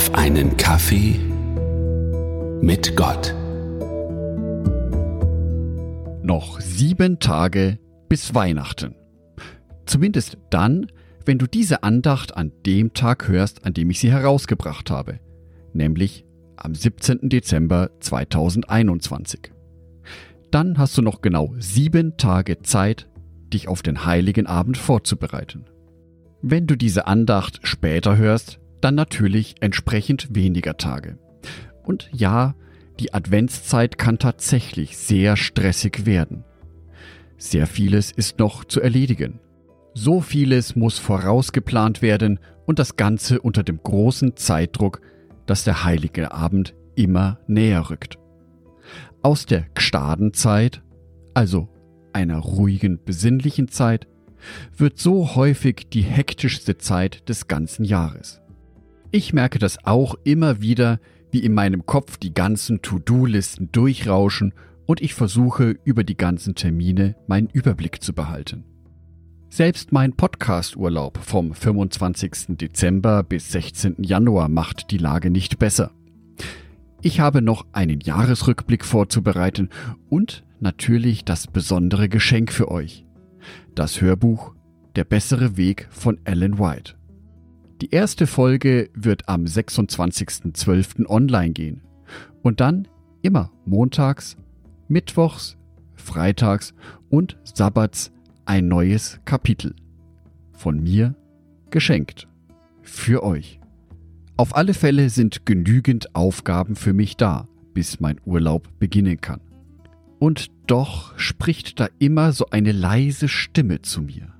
auf einen Kaffee mit Gott. Noch sieben Tage bis Weihnachten. Zumindest dann, wenn du diese Andacht an dem Tag hörst, an dem ich sie herausgebracht habe, nämlich am 17. Dezember 2021. Dann hast du noch genau sieben Tage Zeit, dich auf den heiligen Abend vorzubereiten. Wenn du diese Andacht später hörst, dann natürlich entsprechend weniger Tage. Und ja, die Adventszeit kann tatsächlich sehr stressig werden. Sehr vieles ist noch zu erledigen. So vieles muss vorausgeplant werden und das Ganze unter dem großen Zeitdruck, dass der heilige Abend immer näher rückt. Aus der Gstadenzeit, also einer ruhigen, besinnlichen Zeit, wird so häufig die hektischste Zeit des ganzen Jahres. Ich merke das auch immer wieder, wie in meinem Kopf die ganzen To-Do-Listen durchrauschen und ich versuche über die ganzen Termine meinen Überblick zu behalten. Selbst mein Podcast-Urlaub vom 25. Dezember bis 16. Januar macht die Lage nicht besser. Ich habe noch einen Jahresrückblick vorzubereiten und natürlich das besondere Geschenk für euch. Das Hörbuch Der bessere Weg von Ellen White. Die erste Folge wird am 26.12. online gehen und dann immer montags, mittwochs, freitags und sabbats ein neues Kapitel. Von mir geschenkt. Für euch. Auf alle Fälle sind genügend Aufgaben für mich da, bis mein Urlaub beginnen kann. Und doch spricht da immer so eine leise Stimme zu mir.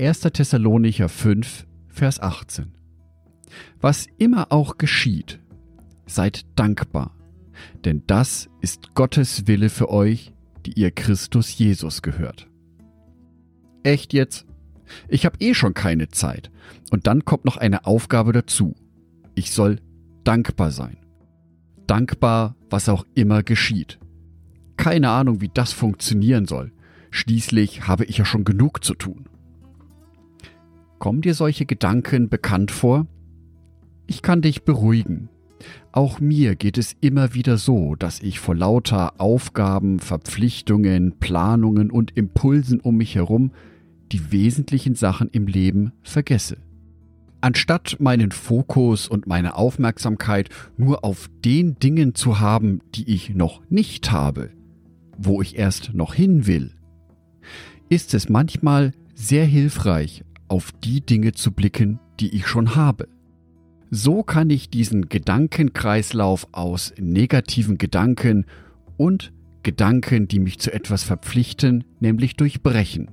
1. Thessalonicher 5, Vers 18. Was immer auch geschieht, seid dankbar, denn das ist Gottes Wille für euch, die ihr Christus Jesus gehört. Echt jetzt? Ich habe eh schon keine Zeit. Und dann kommt noch eine Aufgabe dazu. Ich soll dankbar sein. Dankbar, was auch immer geschieht. Keine Ahnung, wie das funktionieren soll. Schließlich habe ich ja schon genug zu tun. Kommen dir solche Gedanken bekannt vor? Ich kann dich beruhigen. Auch mir geht es immer wieder so, dass ich vor lauter Aufgaben, Verpflichtungen, Planungen und Impulsen um mich herum die wesentlichen Sachen im Leben vergesse. Anstatt meinen Fokus und meine Aufmerksamkeit nur auf den Dingen zu haben, die ich noch nicht habe, wo ich erst noch hin will, ist es manchmal sehr hilfreich, auf die Dinge zu blicken, die ich schon habe. So kann ich diesen Gedankenkreislauf aus negativen Gedanken und Gedanken, die mich zu etwas verpflichten, nämlich durchbrechen.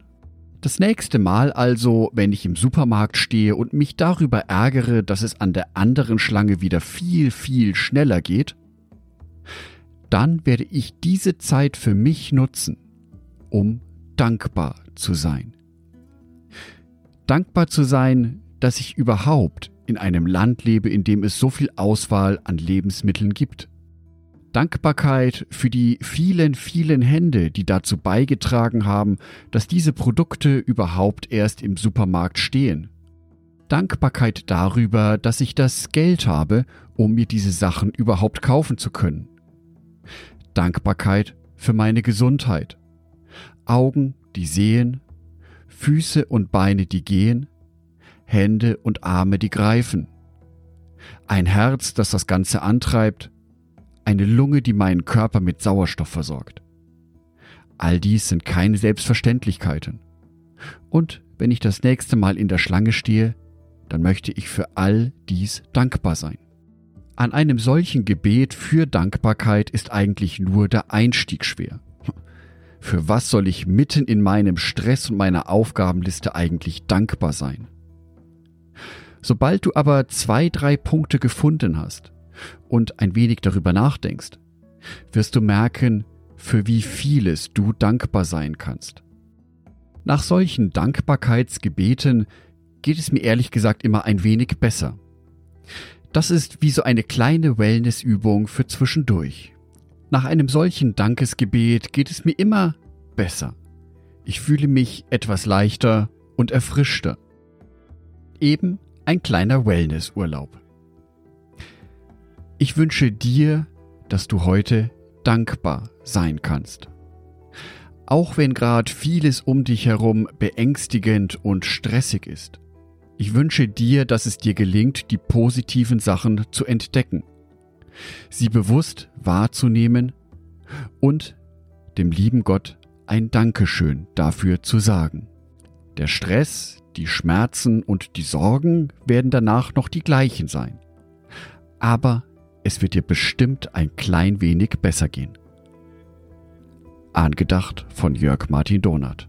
Das nächste Mal also, wenn ich im Supermarkt stehe und mich darüber ärgere, dass es an der anderen Schlange wieder viel, viel schneller geht, dann werde ich diese Zeit für mich nutzen, um dankbar zu sein dankbar zu sein, dass ich überhaupt in einem Land lebe, in dem es so viel Auswahl an Lebensmitteln gibt. Dankbarkeit für die vielen, vielen Hände, die dazu beigetragen haben, dass diese Produkte überhaupt erst im Supermarkt stehen. Dankbarkeit darüber, dass ich das Geld habe, um mir diese Sachen überhaupt kaufen zu können. Dankbarkeit für meine Gesundheit. Augen, die sehen, Füße und Beine, die gehen, Hände und Arme, die greifen, ein Herz, das das Ganze antreibt, eine Lunge, die meinen Körper mit Sauerstoff versorgt. All dies sind keine Selbstverständlichkeiten. Und wenn ich das nächste Mal in der Schlange stehe, dann möchte ich für all dies dankbar sein. An einem solchen Gebet für Dankbarkeit ist eigentlich nur der Einstieg schwer. Für was soll ich mitten in meinem Stress und meiner Aufgabenliste eigentlich dankbar sein? Sobald du aber zwei, drei Punkte gefunden hast und ein wenig darüber nachdenkst, wirst du merken, für wie vieles du dankbar sein kannst. Nach solchen Dankbarkeitsgebeten geht es mir ehrlich gesagt immer ein wenig besser. Das ist wie so eine kleine Wellnessübung für zwischendurch. Nach einem solchen Dankesgebet geht es mir immer besser. Ich fühle mich etwas leichter und erfrischter. Eben ein kleiner Wellnessurlaub. Ich wünsche dir, dass du heute dankbar sein kannst. Auch wenn gerade vieles um dich herum beängstigend und stressig ist. Ich wünsche dir, dass es dir gelingt, die positiven Sachen zu entdecken, sie bewusst wahrzunehmen und dem lieben Gott ein Dankeschön dafür zu sagen. Der Stress, die Schmerzen und die Sorgen werden danach noch die gleichen sein. Aber es wird dir bestimmt ein klein wenig besser gehen. Angedacht von Jörg Martin Donath.